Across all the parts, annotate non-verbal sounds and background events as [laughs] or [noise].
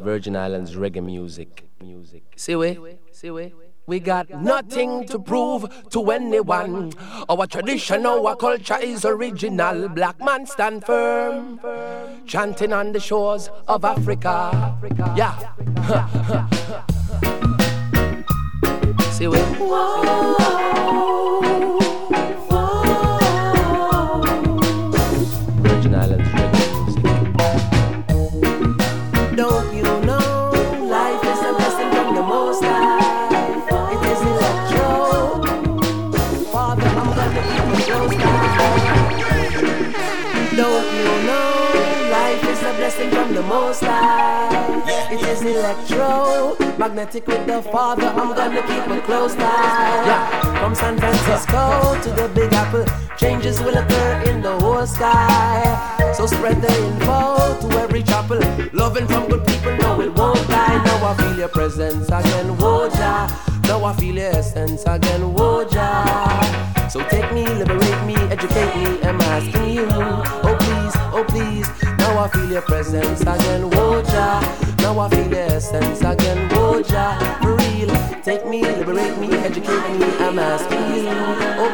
Virgin Islands reggae music. Music. See we? See we? We got nothing to prove to anyone. Our tradition, our culture is original. Black man stand firm, chanting on the shores of Africa. Yeah. [laughs] See we? Virgin Most High? It is electro. Magnetic with the Father, I'm gonna keep it close by. From San Francisco to the Big Apple, changes will occur in the whole sky. So spread the info to every chapel. Loving from good people, no, it won't die. Now I feel your presence again, Woja. Now I feel your essence again, Woja. So take me, liberate me, educate me, I'm asking you. Oh please. Now I feel your presence again, Woja. Now I feel your essence again, Woja. For real, take me, liberate me, educate me, I'm asking you. Oh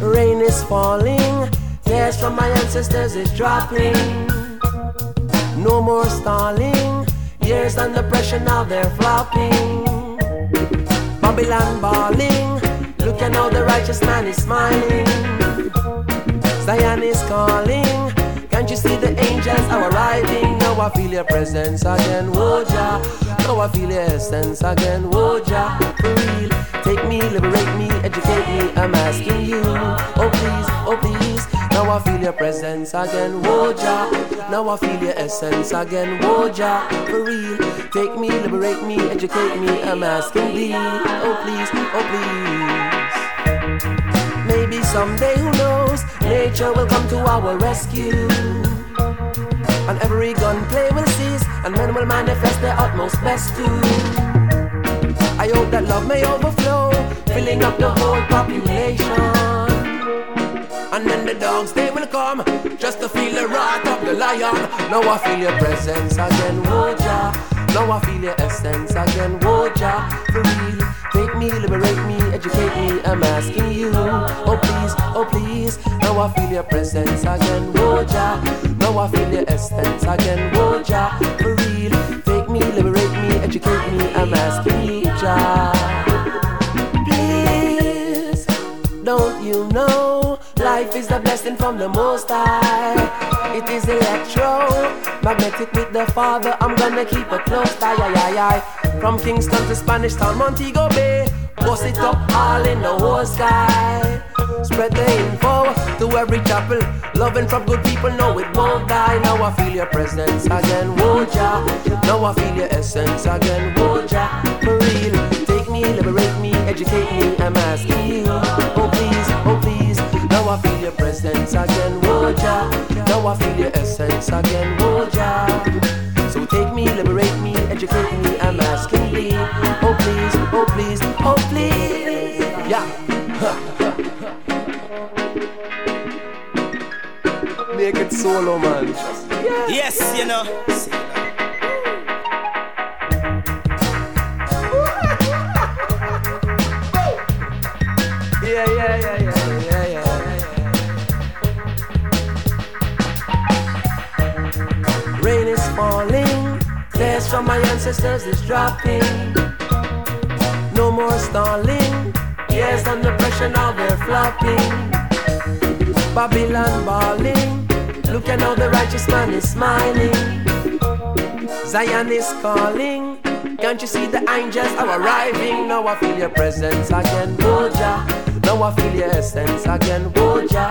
please. Rain is falling, tears from my ancestors is dropping. No more stalling, years under pressure now they're flopping. Babylon balling, look at how the righteous man is smiling. Zion is calling, can't you see the angels are arriving? Now I feel your presence again, Woja. Now I feel your essence again, Woja. For real, take me, liberate me, educate me. I'm asking you, oh please, oh please. Now I feel your presence again, Woja. Now I feel your essence again, Woja. For real, take me, liberate me, educate me. I'm asking thee, oh please, oh please. Maybe someday, who knows, nature will come to our rescue. And every gunplay will cease, and men will manifest their utmost best too. I hope that love may overflow, filling up the whole population. And then the dogs they will come just to feel the wrath of the lion. Now I feel your presence again, Woja. Now I feel your essence again, Woja. For real, take me, liberate me, educate me. I'm asking you, oh please, oh please. Now I feel your presence again, Woja. Now I feel your essence again, Woja. For real, take me, liberate me, educate me. I'm asking you, Jah. Please, don't you know life is a blessing from the Most High? It is electro, magnetic with the Father. I'm gonna keep it close, tie, aye, aye. From Kingston to Spanish Town, Montego Bay, bust it up all in the whole sky. Spread the info to every chapel. Loving from good people, no, it won't die. Now I feel your presence again, Woja. Now I feel your essence again, Woja. For real, take me, liberate me, educate me. I'm asking you, oh please, oh please. I feel your presence again, Woja. Now I feel your essence again, Woja. So take me, liberate me, educate me. I'm asking thee, oh please, oh please, oh please. Yeah. [laughs] Make it solo, man. Yes, you know. Yeah, yeah, yeah, from my ancestors is dropping. No more stalling, years under pressure now they're flopping. Babylon balling, look at how the righteous man is smiling. Zion is calling, can't you see the angels are arriving? Now I feel your presence again, Woja. Now I feel your essence again, Woja.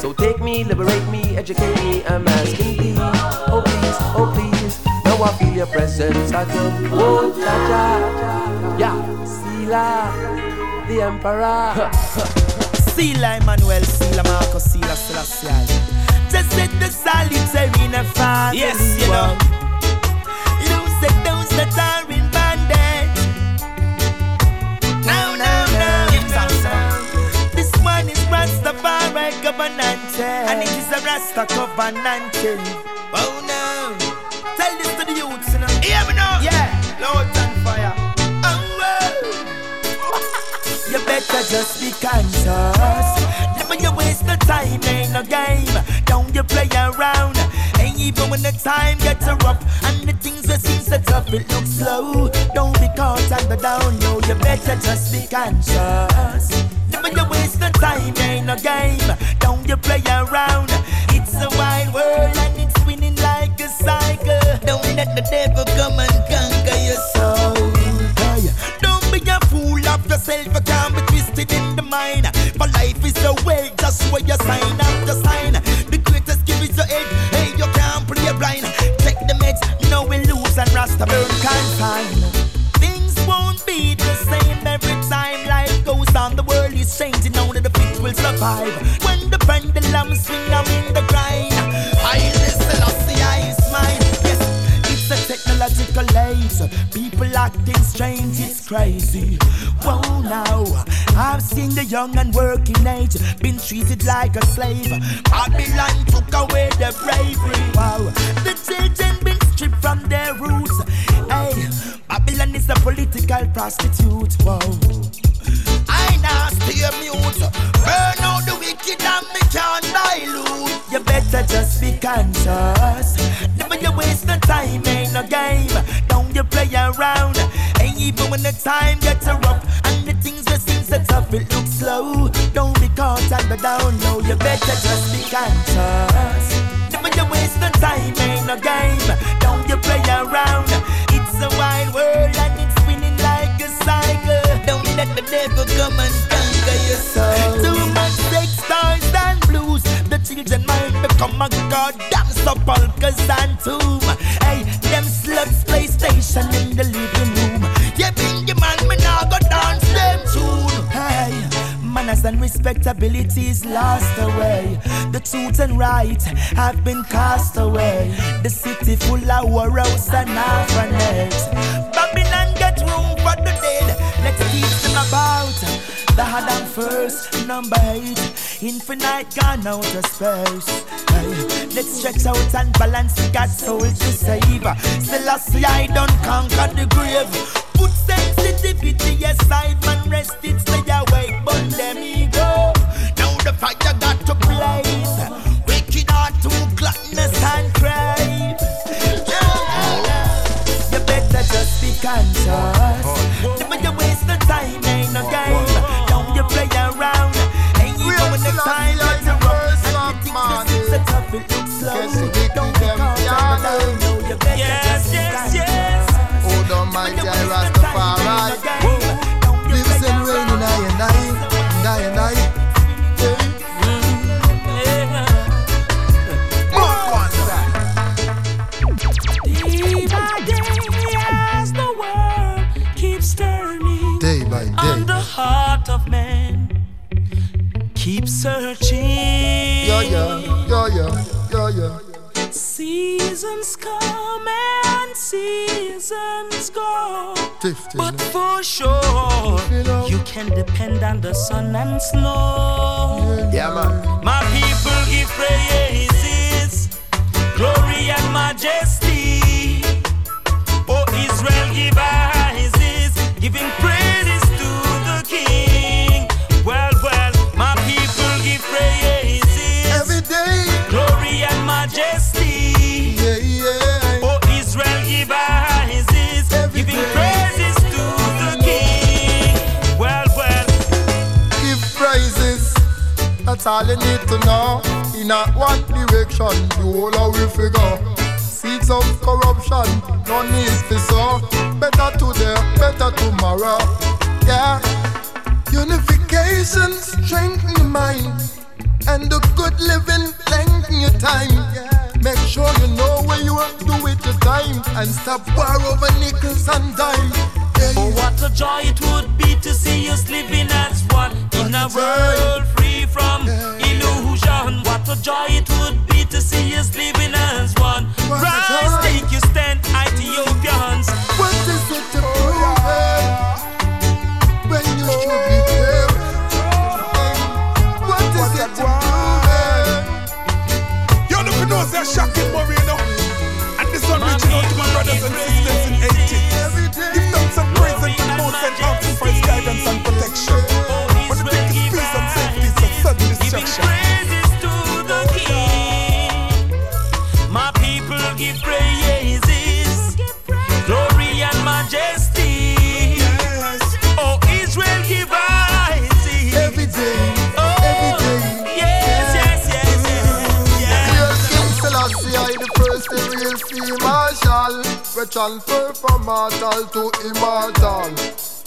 So take me, liberate me, educate me, I'm asking thee. Oh please, oh please. Now I feel your presence again. Oh ja ja. Yeah, Sila, the emperor. Sila Emmanuel, Sila Marcos, Sila Selassie. Just set the solitary in a fire. Yes, you know. Lose the those that are in bondage. No, no, no, no, no. This one is Rastafari governance, and it is a Rasta covenant. Oh Hear me now. Yeah. Loud on fire. Oh, [laughs] you better just be conscious. Never you waste the time, ain't no game. Don't you play around. Ain't even when the time gets rough and the things that seem so tough, it looks slow. Don't be caught under down, no. You better just be conscious. Never you waste the time, ain't no game. Don't you play around. It's a wild world and it's spinning like a cycle. Don't let the devil just where you sign up the sign. The greatest gift is your head, hey, you can't play blind. Take the meds, no we lose and Rasta burn find. Things won't be the same every time life goes on. The world is changing, only the fit will survive. When the pendulum swing, I'm in the a technological. People acting strange, it's crazy. Whoa, now I've seen the young and working age been treated like a slave. Babylon took away their bravery. Wow, the children been stripped from their roots. Hey, Babylon is a political prostitute. Whoa. I now stay mute. Burn out the wicked and me can't dilute. You better just be conscious. You waste no time, ain't no game. Don't you play around. Ain't even when the time gets rough and the things that seem so tough, it looks slow. Don't be caught on the down low. You better just be conscious. Never you waste no time, ain't no game. Don't you play around. It's a wide world and it's spinning like a cycle. Don't let the devil come and conquer your soul. Too much sex, stars and blues. The children might become a goddamn sepulchres and tomb. Hey, them sluts PlayStation in the living room. Yeah, being the man, me now go dance them tune. Hey. Manners and respectability is lost away. The truth and right have been cast away. The city full of warros and orphanages. Babylon get room for the dead. Let's teach them about the Adam first, number eight. Infinite gone out of space. Hey, let's stretch out and balance. We got soul to save. Still, I see I don't conquer the grave. Put sensitivity aside, man, rest it, stay awake, but let me go. Now the fire got to blaze. Wicked heart to gluttonous and crave. You better just be conscious. Never you waste no time, ain't no game. Don't you play around. Yes, yes, yes. Seasons go. But for sure, You can depend on the sun and snow. Yeah, man. My people give praises, glory and majesty. Oh, Israel give praises, giving praises That's all you need to know. In a one direction, the whole of we figure. Seeds of corruption, no need for so. Better today, better tomorrow. Yeah. Unification, strengthen the mind. And the good living, lengthen your time. Make sure you know where you are, do it your time. And stop war over nickels and dime. Yeah, Oh, what a joy it would be to see us living as one in a world free from illusion. What a joy it would be to see us living as one. Rise, take your stand, Ethiopians. What is it transfer from mortal to immortal.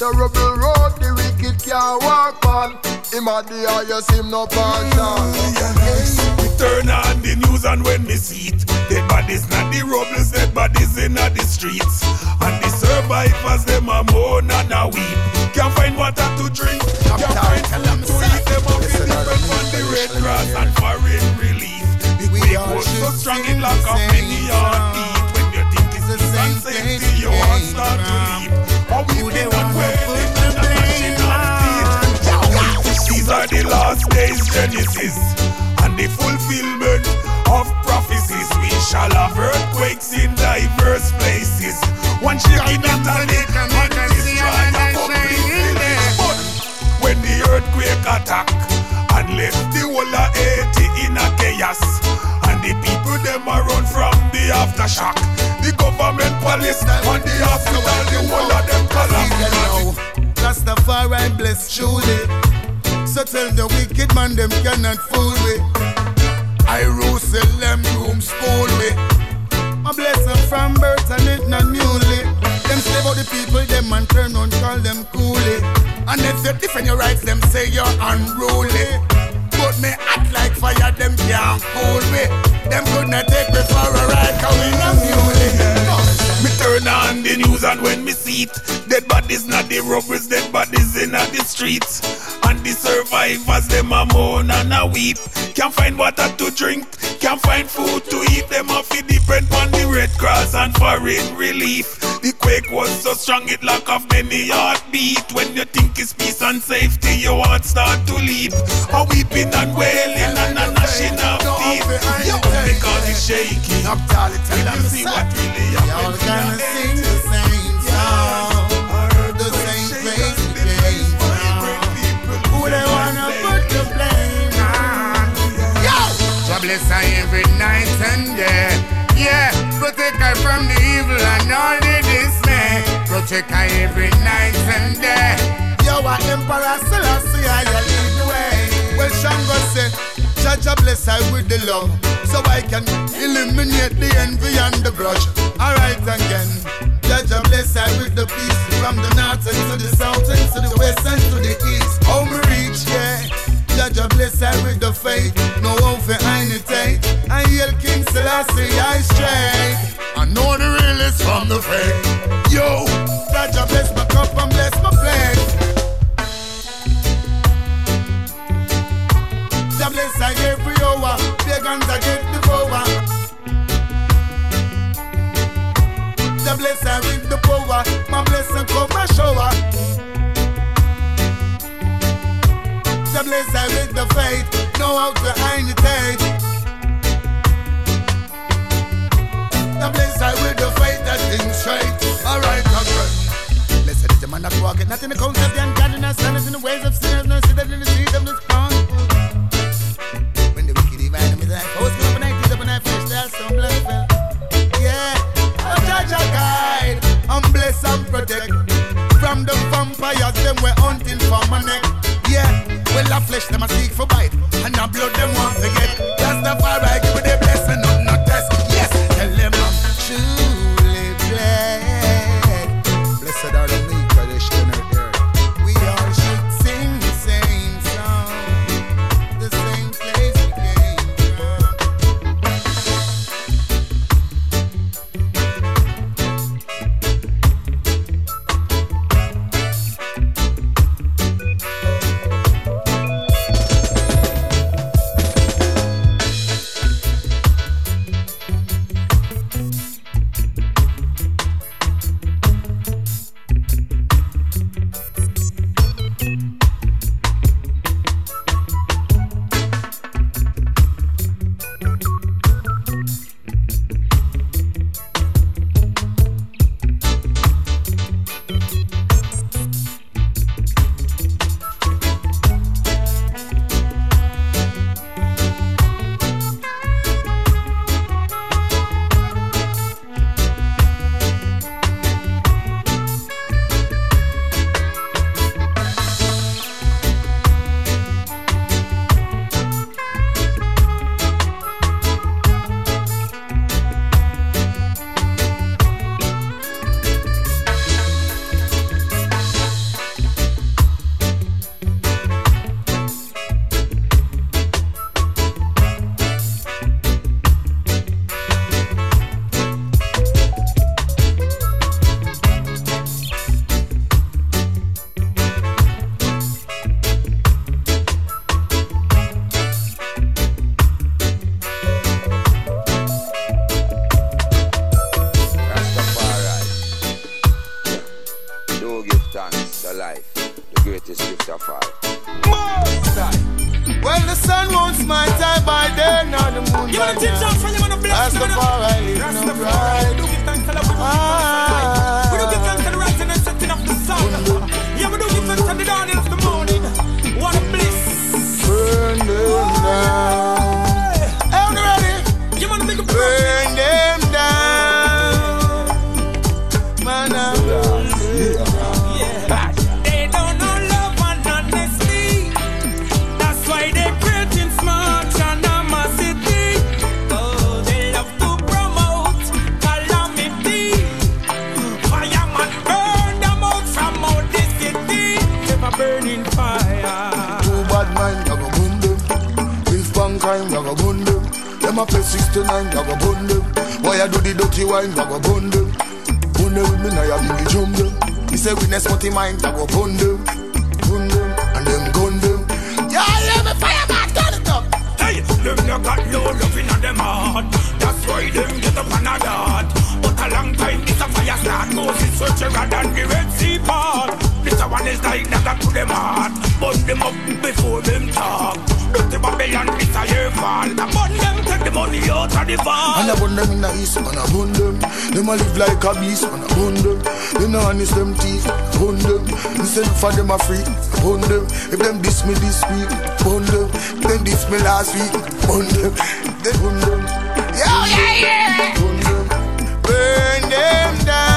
Terrible road the wicked can't walk on. Him a the highest, him no partial. Yes. We turn on the news and when me see it, dead bodies not the rebels, dead bodies in the streets. And the survivors them a moan and a weep. Can't find water to drink, can't find food to eat. Them a feel different on the red grass and foreign relief. The quake was so strong it lock up many heartbeat. These are the last days, Genesis, and the fulfillment of prophecies. We shall have earthquakes in diverse places. One. But when the earthquake attack and left the whole of Haiti in a chaos, and the people them a run from the aftershock. The government police and the hospital, the whole of them collapse. Rastafari bless truly. So tell the wicked man them cannot fool me. I Jerusalem room school me. My blessing from birth and it not newly. Them slave out the people, them and turn on call them coolie. And if you defend your rights, them say you're unruly. But me act like fire, them can't cool me. Them could not take me for a ride, cause we not muley. Me turn on the news and when me see it, dead bodies not the robbers, dead bodies in the streets. And the survivors, them a moan and a weep. Can't find water to drink, can't find food to eat. Them a fi depend on the Red Cross and foreign relief. The quake was so strong it lock off many heartbeat. When you think it's peace and safety, your heart start to leap. A weeping and wailing and a gnashing of teeth. Yo, because it's shaky. I'm telling them, you see what really Y'all happened, gonna sing Her every night and day. Yeah, protect her from the evil and all the dismay. Protect her every night and day. Yo, a emperor Selassie, I you lead the way. Well, Shango said, Jaja bless her with the love, so I can eliminate the envy and the grudge. Alright again. Jaja bless her with the peace from the north and to the south and to the west and to the east. Home reach, yeah. Jaja bless her with the faith, no one for imitate. I hail King Selassie, I straight. I know the real is from the fake. Yo, Jaja bless my cup and bless my plate. Jah bless I every hour, pagans I get devour. Jah bless I with the power, my blessing come my shower. Jah bless I with the faith, know how to imitate. Jah bless I with the faith that things straight. Alright, okay. Is the man that walketh not in the of the ungodliness, nor in the ways of sinners, nor sitteth in the seat of the flesh them a seek for bite, get up on a dart. But a long time this a fire start. Moses search rather than the Red Sea part. This a one is like dagger to them heart. Burn them up before them talk. Dirty Babylon, this a your fault. I burn them, take the money out of the vault. And I burn them in the east, and I burn them. Them a live like a beast, and I burn them. Them no honest, them teeth, burn them. Instead for them a free, burn them. If them diss me this week, burn them. If them diss me last week, burn them. They burn them. Oh, yeah, yeah, yeah. Burn them. Down.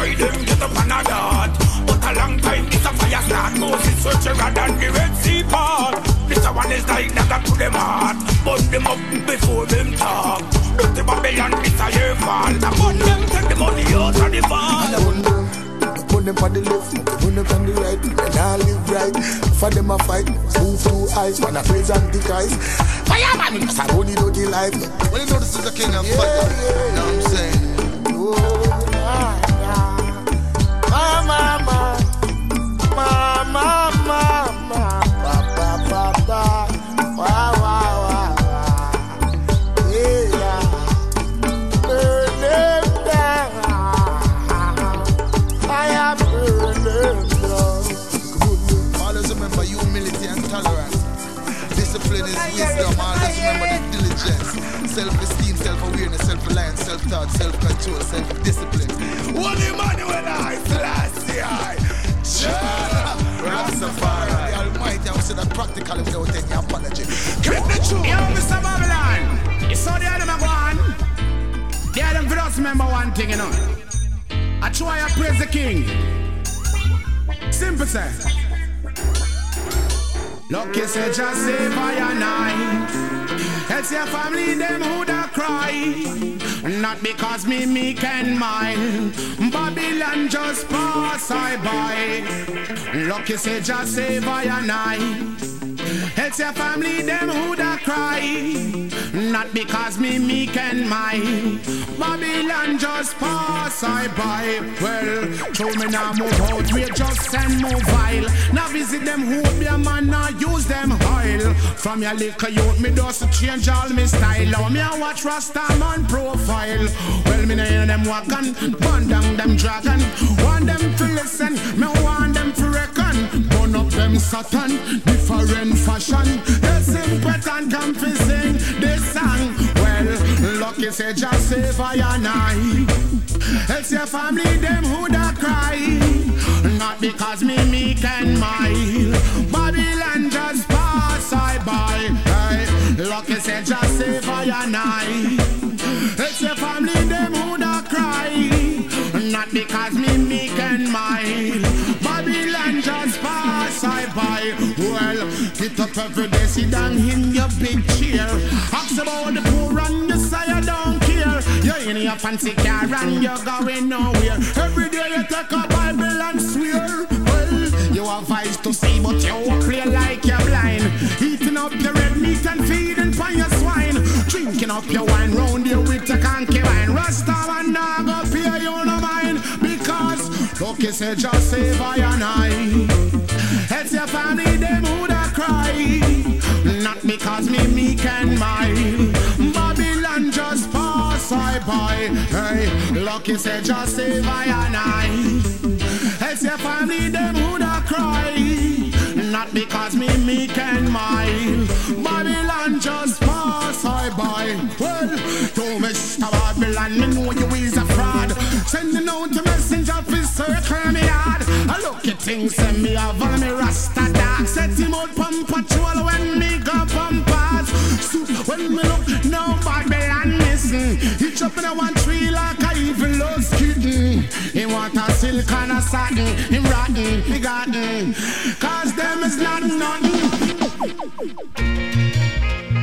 That's why them get up on a dart. But a long time this a fire start. Moses search rather than the Red Sea part. This a one is like dagger to them heart. Burn them up before them talk. Do Dirty Babylon, this a your fault. I burn them, take the money out of the And vault. I burn them. Burn on the left, burn them on the right. They not live right. For them a fight, move too high. Man a praise and the guys. Fireman, must have only dirty life. Well, you know this is the king of fire. You know what I'm saying? Oh. Always Me meek and mild. Babylon just pass I by. Lucky say just say by your night. It's your family, them who da cry. Not because me meek and mild. Babylon just pass I by. Well, show me now move out, we just send move vile. Now visit them who be a man, now use them oil. From your liquor youth, me does to change all me style. Oh, me a watch Rasta man profile. Well, me hear them walking, burn down them dragon. Want them to listen, me want them to reckon. Them Satan, different fashion. They simple and confusing this song. Well, lucky say just say fire night. It's your family, them who da cry. Not because me meek and mild. Babylon just pass I by. Hey, lucky say just say fire night. It's your family, them who da cry. Not because Well, get up every day, sit down in your big chair. Ask about the poor and you say you don't care. You're in your fancy car and you're going nowhere. Every day you take a Bible and swear. Well, you have eyes to see, but you walk clear like you're blind. Eating up your red meat and feeding for your swine. Drinking up your wine round you with a concubine. Rasta and dog up here, you no mind. Because, look, you just save I and I. It's your family, them who da cry. Not because me meek and mild. Babylon just pass I by. Hey, lucky say just save I and I. It's your family, them who da cry. Not because me meek and mild. Babylon just pass I by. Well, to Mr. Babylon, me know you is a. Sending out a messenger for circle me hard. I look at things send me a me rasta dog. Set him out pump patrol when me go pump pass. So when me look now Babylon listen. He chop in a one tree like a evil lost kitten. He want a silk and a satin. He rotten, he gotten. Cause them is not nothing.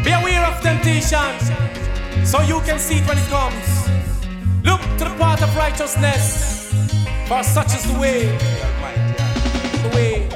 Be aware of temptation, so you can see it when it comes. Look to the path of righteousness, for such is the way. The way.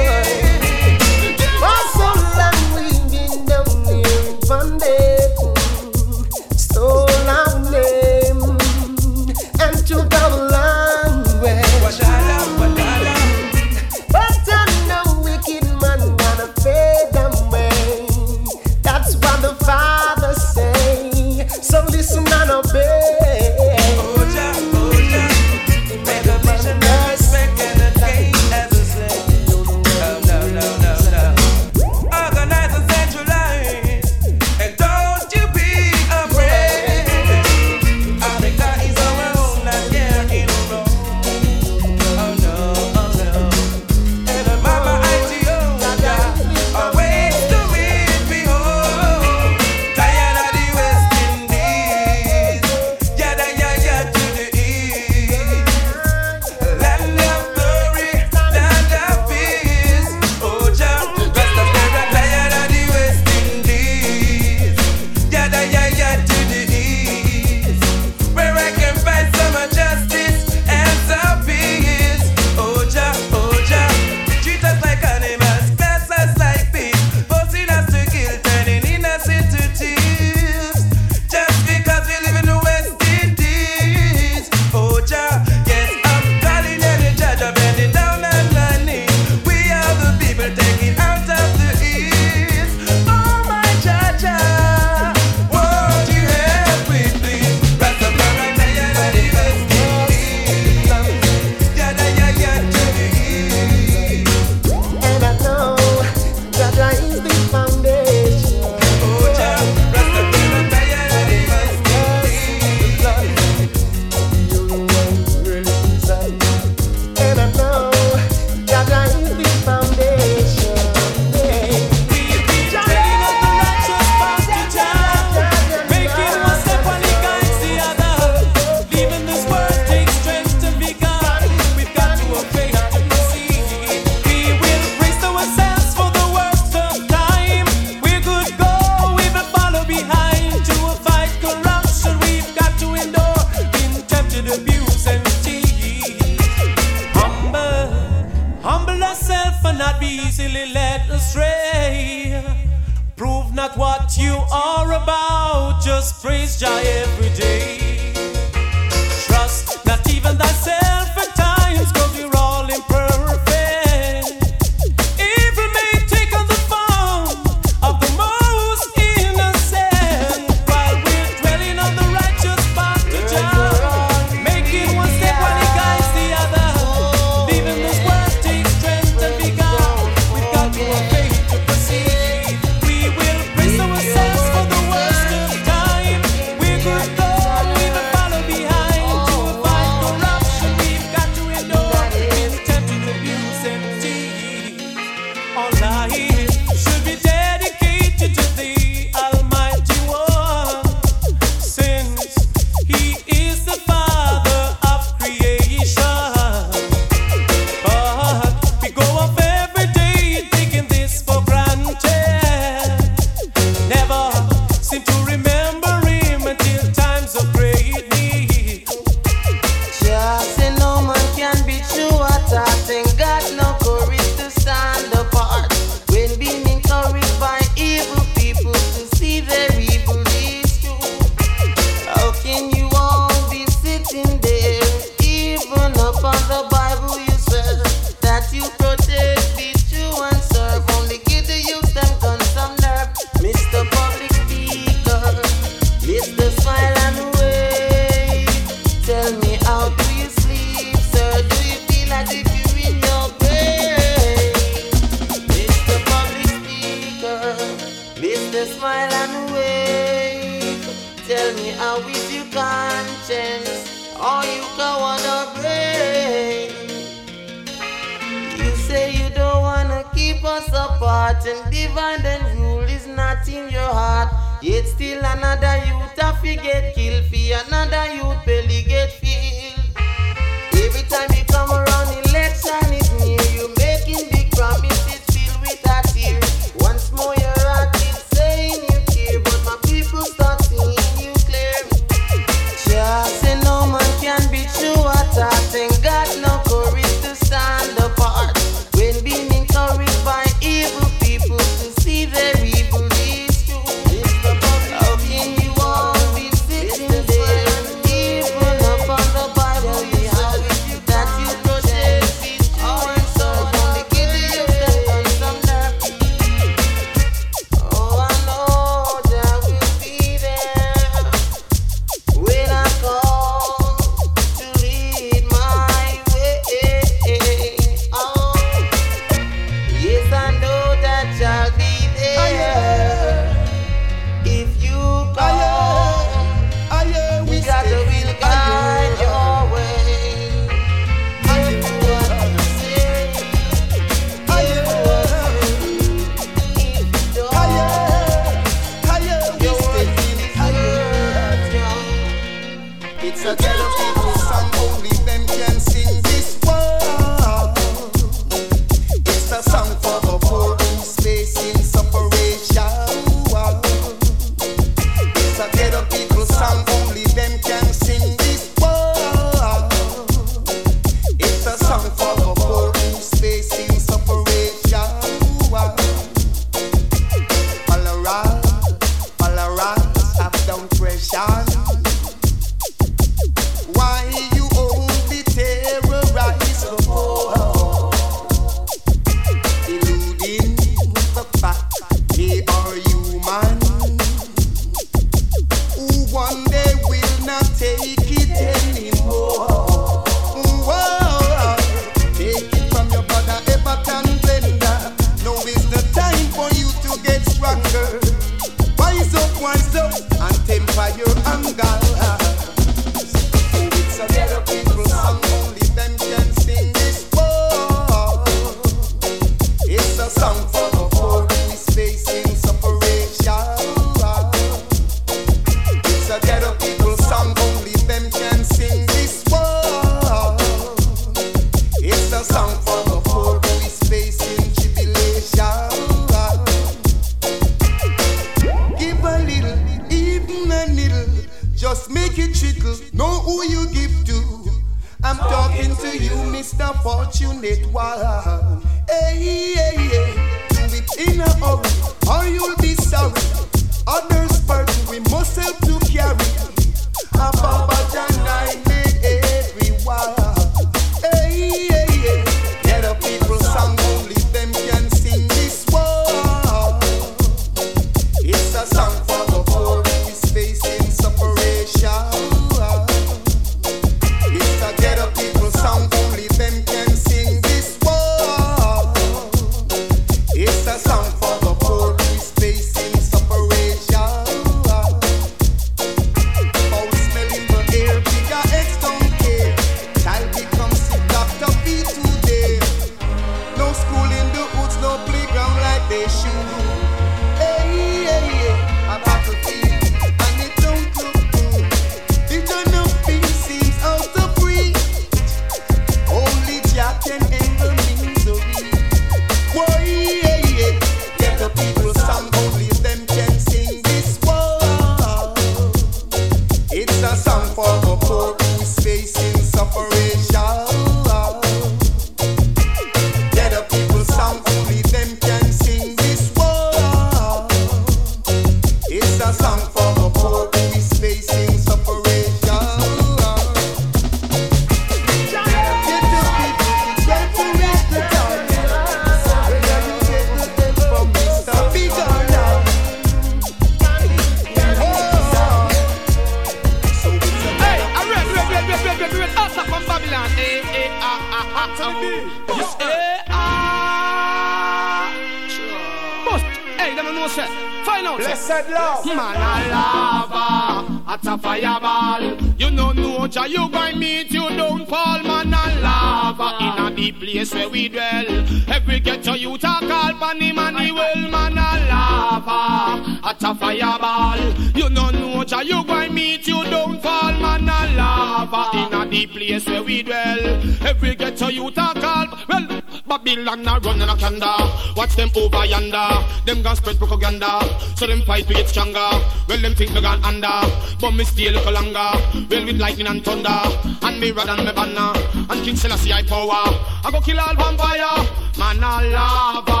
Them over yonder. Them gon' spread propaganda. So them fight to get stronger. Well, them think me gone under. But me stay a longer. Well, with lightning and thunder. And me rod and me banner. And King Selassie I power. I go kill all vampire. Man a lava.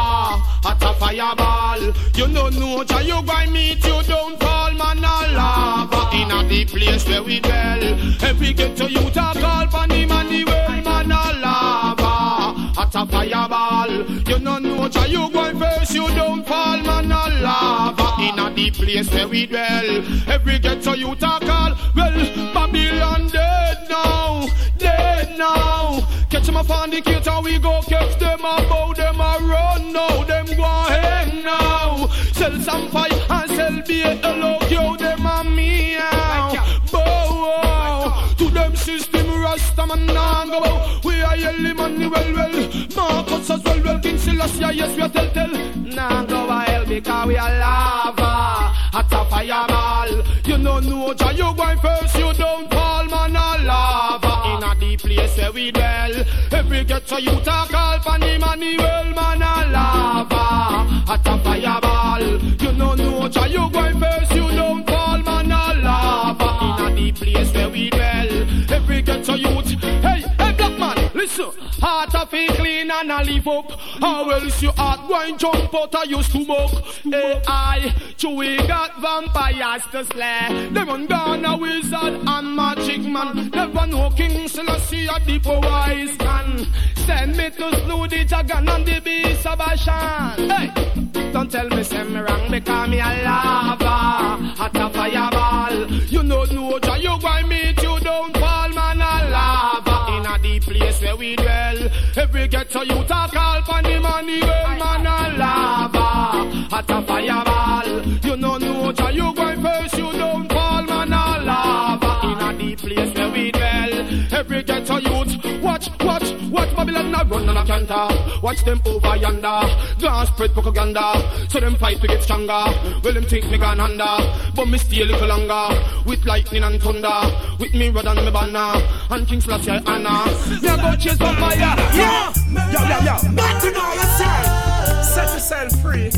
Hot a fireball. You know no ja you going meet you don't fall. Man a lava. In a deep place where we dwell. Every get to you talk all pan him and well. Know ja you going first, you don't fall, man a lava. In a deep place where we dwell, every ghetto you talk all. Well, Babylon dead now, dead now. Catch them up on the cater, we go catch them a bow, them a run now, them go hang now. Sell some fire and sell beer, hello, yo, them a meow. Bow, oh, to them system, Rasta man nah go out. We are yelling money well well. Marcus as well well. King Selassie yes we are tell tell. Nah go hell because we are lava. Hot a fireball. You know no ja you going first you don't fall man a lava. In a deep place where we dwell. Every ghetto you talk all funny money well man a lava. Hot a fireball. You know no ja you going first you don't Of feel clean and I live up. How else heart going jump out of your stomach? Hey, I, Chewy got vampires to slay. Them on gone a wizard and magic man. Never know King Selassie a deep wise man. Send me to slew the dragon and the beast of Bashan. Hey, don't tell me say me wrong because me a lava. Hot a fireball. You know no you going meet you don't fall man deep place where we dwell. Every ghetto you talk all pan the money well man a lava. Hot a fireball. You know no you going first you don't Every ghetto youth watch watch watch Babylon a run and a canter. Watch them over yonder. Glass spread propaganda. So them fight to get stronger. Well them think me gone under. But me stay a little longer. With lightning and thunder. With me rod and me banner. And King Selassie I honor. Me a go chase vampire. Yeah. Yo, yo, yo. Back to know yourself. Set yourself free.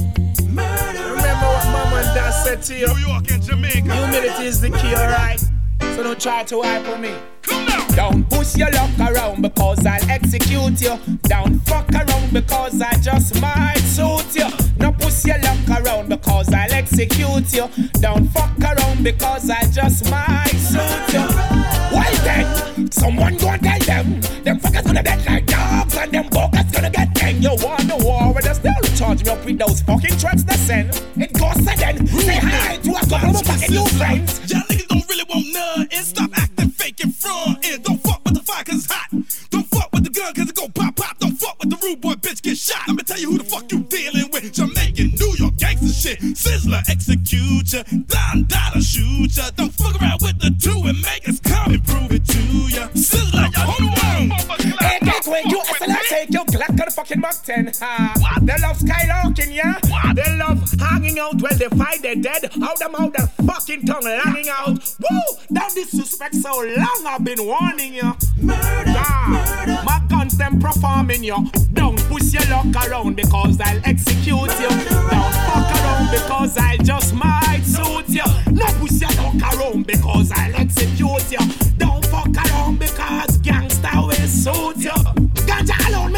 Remember what mama and dad said to you. New York and Jamaica. Humility is the key, alright? So don't try to wipe on me. Don't push your luck around because I'll execute you. Don't fuck around because I just might suit you. No push your luck around because I'll execute you. Don't fuck around because I just might suit you. Why then? Someone go and tell them. Them fuckers gonna dead like dogs and them buckets gonna get gang. You want the war with us? They'll charge me up with those fucking threats they send. It goes them. Say hi to a couple of fucking new friends. Y'all niggas don't really want none. And stop acting fake and don't fuck with the fire cause it's hot. Don't fuck with the gun cause it go pop pop. Don't fuck with the rude boy bitch get shot. Me tell you who the fuck you dealing with. Jamaican, New York gangster shit. Sizzla execute ya. Don Dada shoot ya. Don't fuck around with the two and make us come and prove it to ya. Sizzla, y'all hold on. Hey, guess when you hustle, I take your Glock to the fucking Mac 10. Ha. They love skylarking, yeah? What? They love hanging out while they fight their dead. How them out their fucking tongue langing out. Woo! Don't disrespect so long, I've been warning you. Murder, ah, murder. My guns them performing you. Don't push your luck around because I'll execute you. Don't fuck around because I just might suit you. No push your luck around because I'll execute you. Don't fuck around because gangsta will suit you.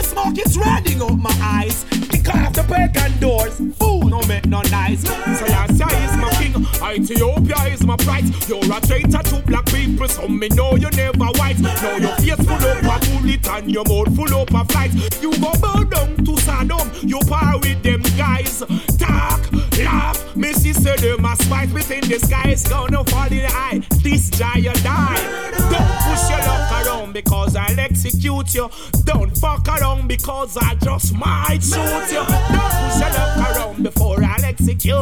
Me smoke is running up my eyes. Kick off the pagan doors. Fool, no make no last year is my king. Ethiopia is my price. You're a traitor to black people, so me know you never white. Now your face full up a bullet and your mouth full up a fight. You go bow down to Saddam, you par with them guys. Talk, laugh, me sister them a spite within the sky. Gonna fall in the eye. This giant die. Don't push your luck around because I'll execute you. Don't fuck around because I just might shoot you. Don't push your luck around before I'll execute you.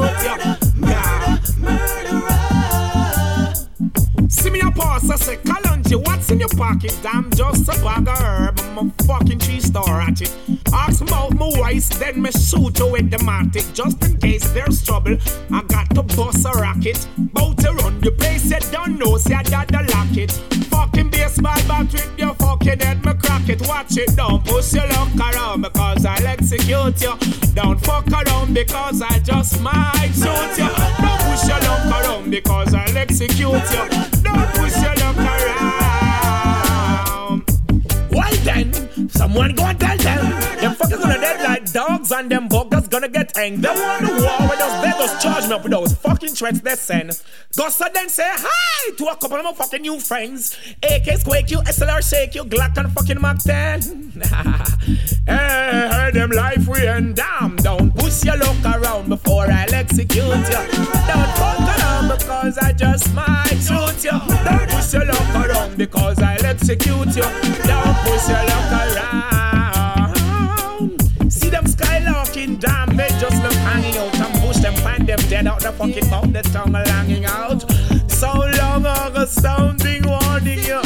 Yeah. See me a pass, I say, Kalonji, what's in your pocket? Damn, just a bag of herb. I'm a fucking tree star at it. Ask about my voice, then me shoot you with the matic. Just in case there's trouble, I got to bust a rocket. Bout to run the place, you don't know, say I got to lock Fucking baseball bat with your fucking head, me crack it. Watch it, don't push your luck around because I'll execute you. Don't fuck around because I just might shoot you. Don't push your luck around because I'll execute you. Don't push your luck around. Why then? Someone go and tell them. Them fuckers gonna dead like dogs and them buggers gonna get hanged. They want the war with us, they just charge me up with those fucking threats they send. Gossa then say hi to a couple of my fucking new friends. AK Quake you, SLR shake you, Glock and fucking Mac 10. hey, [laughs] eh, heard them life we end. Damn, don't push your luck around before I'll execute you. Don't fuck around because I just might shoot you. Don't push your luck around because I'll execute you. Don't push your luck around. Skylarking, damn, they just look hanging out. Ambush them, find them dead out the fucking mouth, the tongue hanging out. So long, August sounding warning you.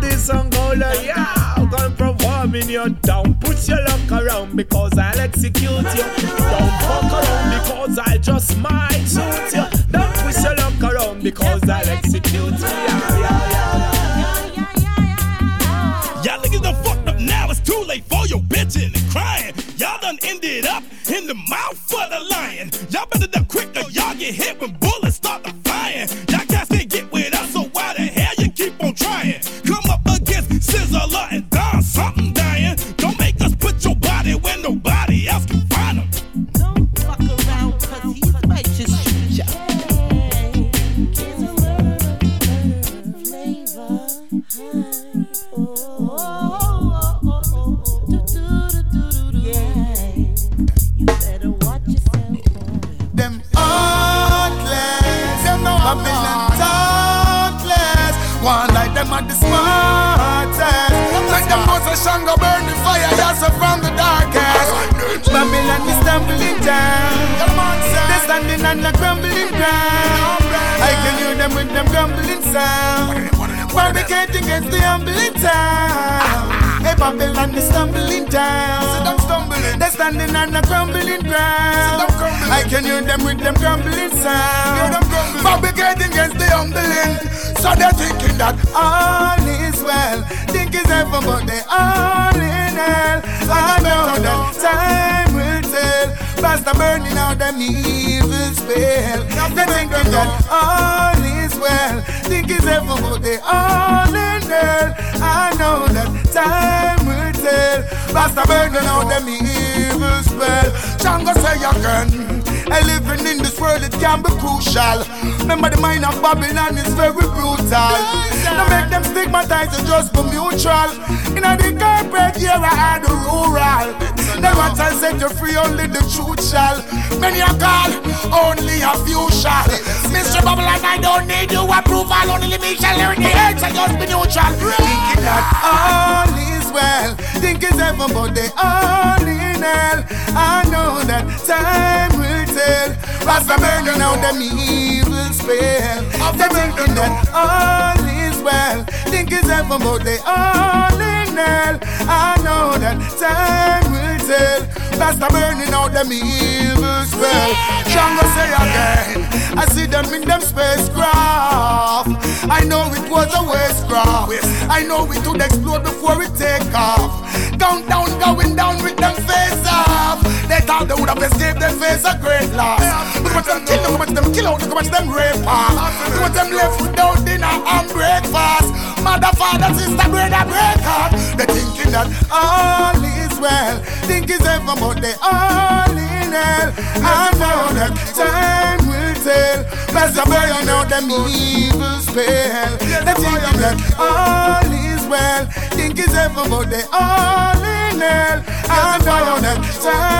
This go like, uh, yeah, gonna perform in your down. Put your luck around because I'll execute you. Don't fuck around because I just might shoot you. Get hit when thoughtless. One like them are the smartest. Like them a shango burn the fire that's up from the darkest. Babylon is stumbling down. They standing on the crumbling ground. I can hear them with them grumbling sound. Barricading against the humbling town. Hey, Babylon is stumbling down. They're standing on the crumbling ground. I can hear them with them grumbling sound. Barricading against the humbling. So they're thinking that all is well. Think it's heaven, but they all in hell. I know that time will tell. Pastor burning out them evil spell. They're thinking that all is well. Think it's heaven, but they all in hell. I know that time will tell. Pastor burning out them evil spell. Shango say again. I living in this world, it can be crucial. Remember the mind of Babylon is very brutal. Don't make them stigmatize it just for mutual. In the corporate era and the rural. Never shall set you free, only the truth shall. Many a call, only a few shall. Mr. Babylon, I don't need your approval, only me shall learn the edge and just be neutral. Thinking that all is well, think it's heaven, but they all in hell. I know that time will tell. Rasta burning out them evil spell. They're thinking that all is well, think it's heaven, but they all in hell. I know that time will tell. Rasta burning out them evil spell. Shango say again, I see them in them spacecraft. I know it was a wastecraft. I know it would explode before it take off. Countdown going down with them face off. They thought they would have escaped, their face a great loss. Look at them kill, look at them kill out, look at them rape. Look at them left without dinner and breakfast. Mother, father, sister, brother, break up. They thinking that all is well. Think it's heaven, but they all in hell. I know that time will tell. Of burn out them evil spell. They thinking that all is well. Think it's ever but they all in hell. I know that time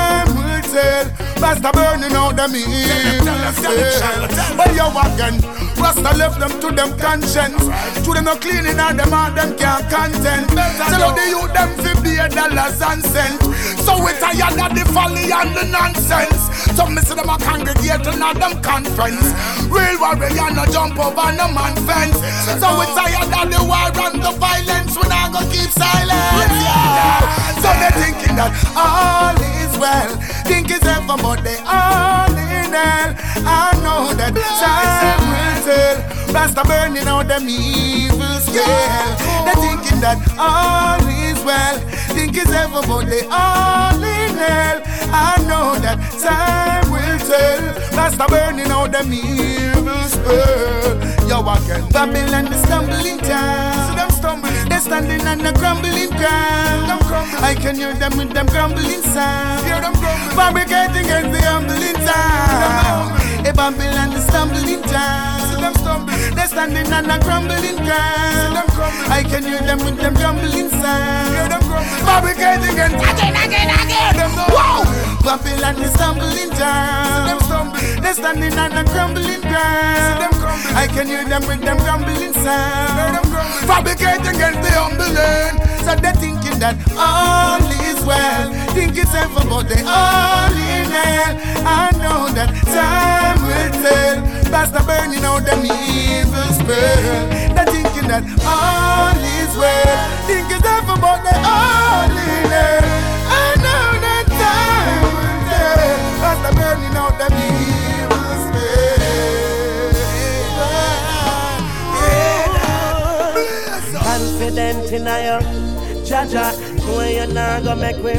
of burning out them evil spell. Well, you again. Rasta left them to them conscience. To them no cleaning and them and them can't content. Tell how the youth them fi be a dollars and cents. So we tired of the folly and the nonsense. So me see them a congregate and all them conference. Real warrior no jump over no man fence. So we tired of the war and the violence. We not gonna keep silent. Yeah. So they thinking that all is well. Think it's ever but they all in hell. I know that time will tell. Rasta burning out them evil scale. They thinking that all is well. Think it's ever, but they all in hell. I know that time will tell. Rasta burning out them evil spell. Yo, again. Babylon, the stumbling town. Stumbling. They're standing on the crumbling ground. I can hear them with them grumbling sound. Hear them grumbling. Fabricating against the humbling town. A Babylon, the stumbling town. See them stumbling. They're standing on a crumbling ground. I can hear them with them grumbling sound. Hear them grumbling. Fabricating again, again, again, again. Wow! Babylon is stumbling down. Them stumbling. They're standing on a crumbling ground. I can hear them with them grumbling sound. Fabricating against the humbling. So they're thinking that all is well. Think it's ever, but they all in hell. I know that time will tell. Past burning out them evil spell. They're thinking that all is well. In your Jaja, know you not gonna make we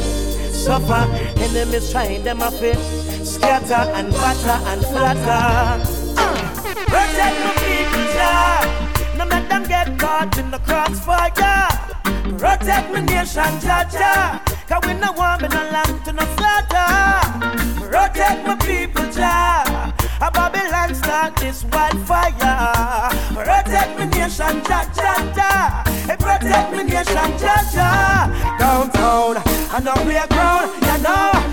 suffer. Enemies trying them a fit, scatter and batter and flatter. Uh, protect my people, Jah. No let them get caught in the crossfire. Protect my nation, Jaja. Cause we no want me no lamb to no slaughter. Protect my people, Jah. A Babylon start this wildfire. Protect my nation, Jaja. Hey, protect my nation, Jaja. Downtown, and on playground, you know.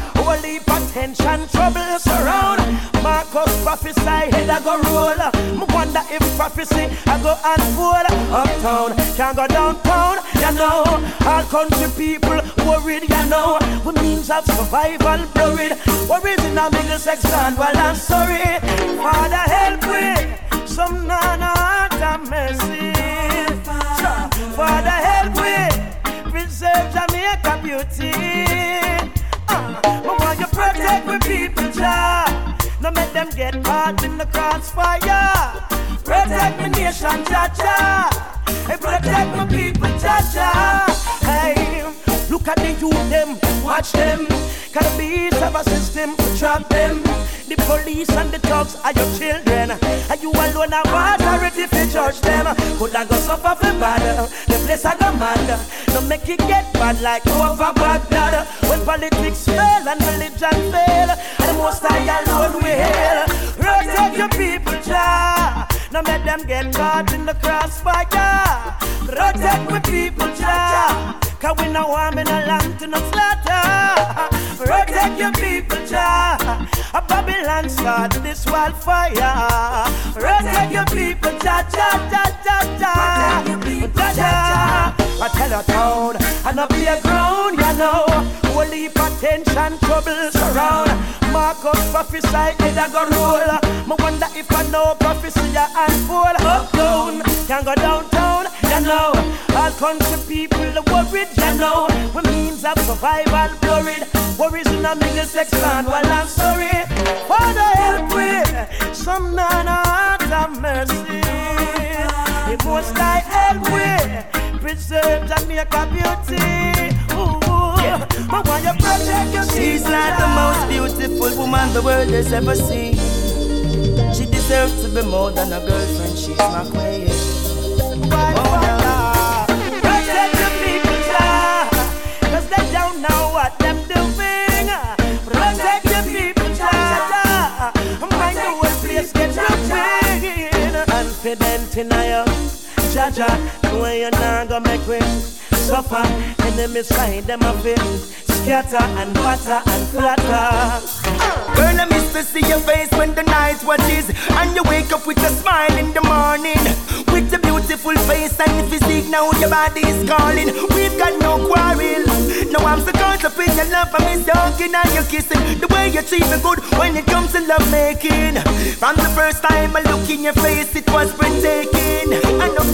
Of tension, trouble surround. Marcus prophesy, head I go roll. Me wonder if prophecy I go unfold. Uptown, can't go downtown, you know. All country people worried, you know. With means of survival blurred. Worries in a middle section, well I'm sorry. Father help me, some nana mercy. Father help me, preserve Jamaica beauty. Uh, but want you protect my people, Jah. No make them get caught in the crossfire. Protect my nation, Jah Jah. Hey, protect my people, Jah Jah. Hey, look at the youth them, watch them. Can the beast have a system trap them? The police and the thugs are your children. Are you alone have authority to judge them? Could I go suffer for bad? The place I go mad. Don't make it get bad like over Baghdad. When politics fail and religion fail, and the most I alone will. Protect your people, Jah. Now let them get caught in the crossfire. Protect my people, Jah. Cause we no want me no land to no slaughter. Protect your people, Jah. A Babylon start this wildfire. Protect your people, Jah, Jah, Jah, Jah, Jah. Jah, Jah. I tell a town, and I be a ground, you know. Whole heap of tension, trouble surround. Marcus prophesy, head I go roll. Me wonder if I know prophecy I unfold. Up down, can't go downtown, you know. All country people worried, you know. With means of survival blurred. Worries in a middle section, well I'm sorry. Father help me, some none heart of mercy. It must I help me, preserve Jamaica beauty. Ooh. But why you protect your She's like the most beautiful woman the world has ever seen. She deserves to be more than a girlfriend. She's my queen. Oh, Protect your people, Jah, cause they don't know what them doing. Protect your people, mind the whole place get confident in you. Jaja, the way you're not gonna make me suffer. Enemies find them a fit, scatter and batter and flatter. Girl, I miss to see your face when the night watches And you wake up with a smile in the morning With a beautiful face and physique Now your body is calling We've got no quarrel Now I'm so caught up in your love I miss your hugging and your kissing. The way you treat me good when it comes to love making From the first time I look in your face It was breathtaking and I'm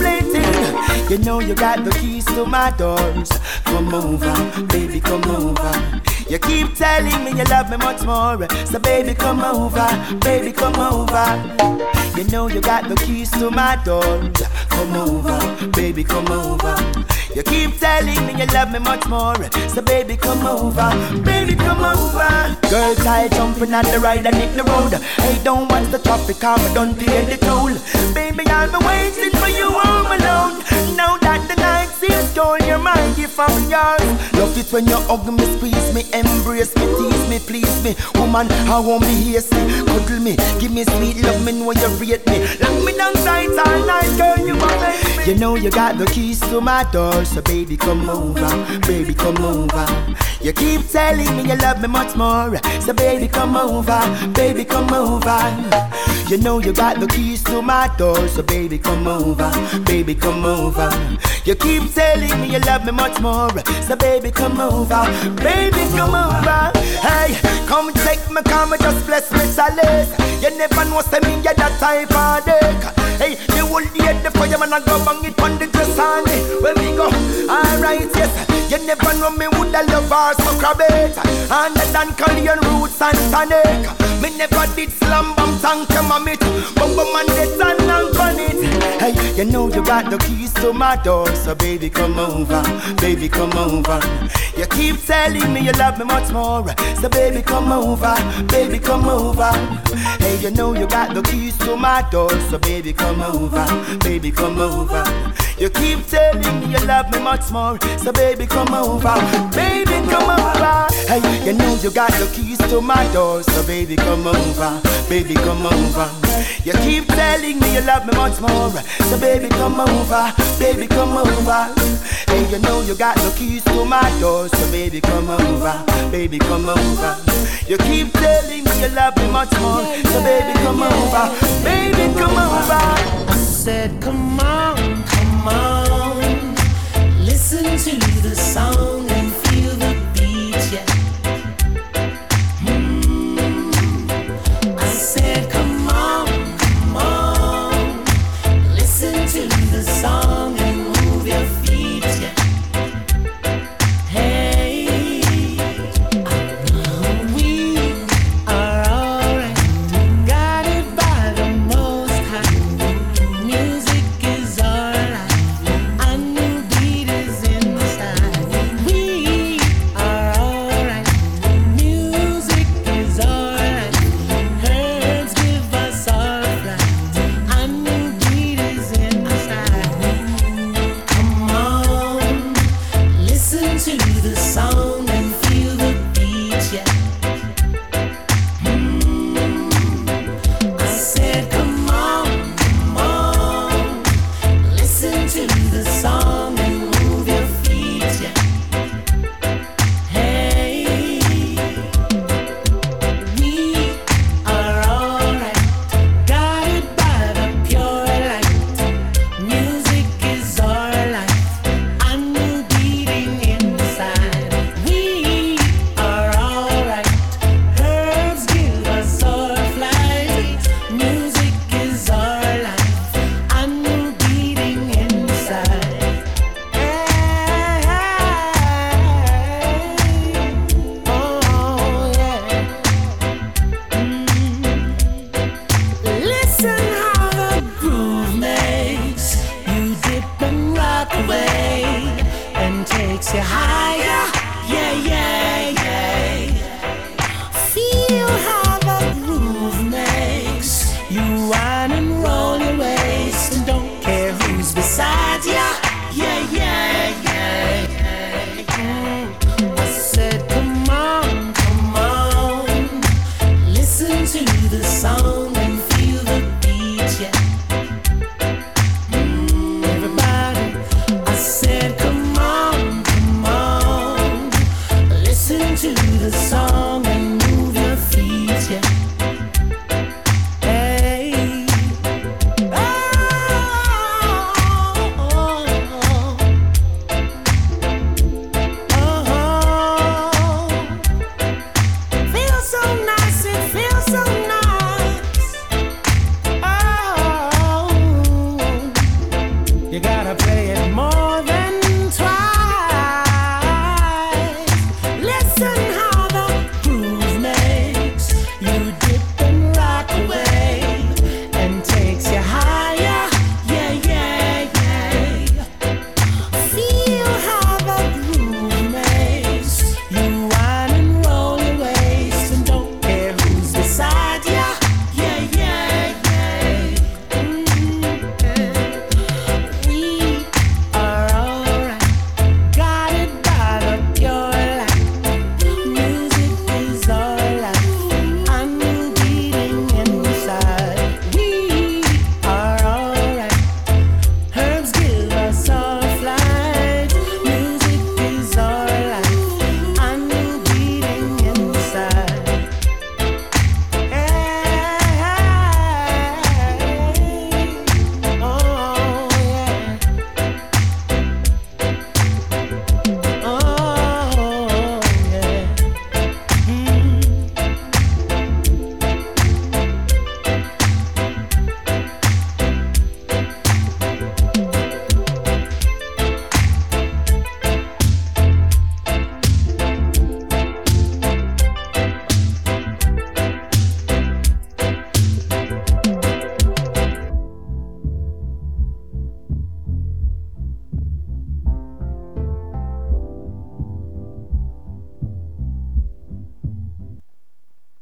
You know you got the keys to my doors. Come over, baby, come over. You keep telling me you love me much more. So baby, come over, baby, come over. You know you got the keys to my door. Come over, baby, come over. You keep telling me you love me much more. So baby, come over, baby, come over. Girl, child jumping on the ride and hit the road. Hey, don't watch the traffic, I'm done pay the toll. Baby, I'll be waiting for you home alone. Now that the night seems cold, your mind if I'm yours. Love it when you hug me, squeeze me, embrace me, tease me, please me. Woman, I won't be hasty. Cuddle me, give me sweet love, me know you rate me. Lock me down tight all night, girl, you my baby. You know you got the keys to my door, so baby come over, baby come over. You keep telling me you love me much more, so baby come over, baby come over. You know you got the keys to my door, so baby come over, baby come over. You keep telling me you love me much more, so baby come over, baby come over. Hey, come take me, come just bless me, Solace. You never know, say me get that type of dick. Hey, the whole day the fireman I go bang it on the dress on me. Where we go? Alright, yes. You never know me would a love her so crab it. And than Calian roots and tonic. Me never did slam bam tank your mammy. Man get and. Hey, you know you got the keys to my door, so baby come over, baby come over. You keep telling me you love me much more, so baby come over, baby come over. Hey, you know you got the keys to my door, so baby come over, baby come over. You keep telling me you love me much more, so baby come over, baby come over. Hey, you know you got the keys to my door, so baby come over, baby come over. You keep telling me you love me much more. So baby, come over, baby, come over. Hey, you know you got no keys to my door. So baby, come over, baby, come over. You keep telling me you love me much more. So baby, come over, baby, come over. I said, come on, come on. Listen to the song